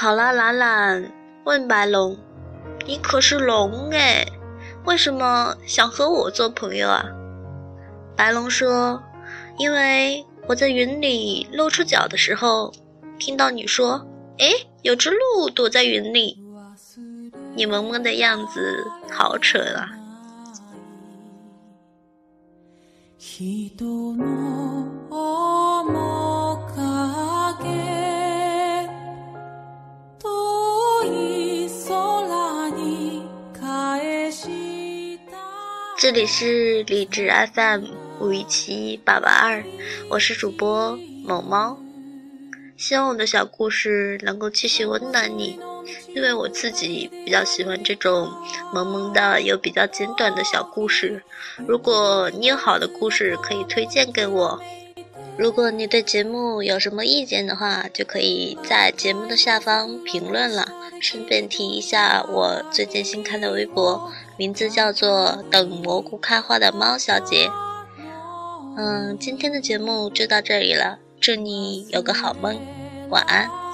好啦，懒懒问白龙：“你可是龙哎？为什么想和我做朋友啊？”白龙说：“因为我在云里露出脚的时候，听到你说‘哎，有只鹿躲在云里’，你萌萌的样子好蠢啊！”这里是理智 FM 五一七八八二，我是主播某猫，希望我的小故事能够继续温暖你，因为我自己比较喜欢这种萌萌的又比较简短的小故事。如果你有好的故事可以推荐给我，如果你对节目有什么意见的话，就可以在节目的下方评论了。顺便提一下，我最近新开的微博。名字叫做等蘑菇开花的猫小姐。嗯，今天的节目就到这里了，祝你有个好梦，晚安。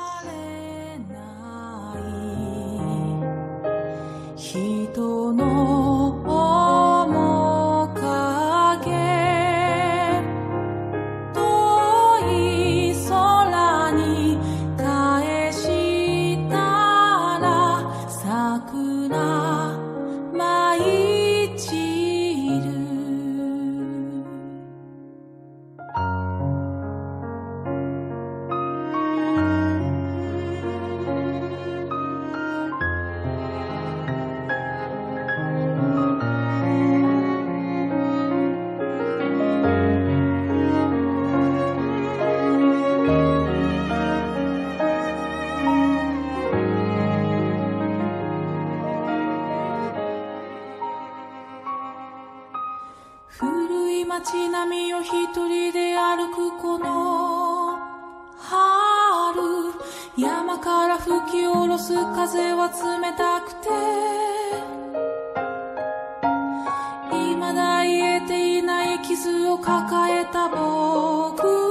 古い街並みを一人で歩くこの春山から吹き下ろす風は冷たくて未だ癒えていない傷を抱えた僕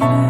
you.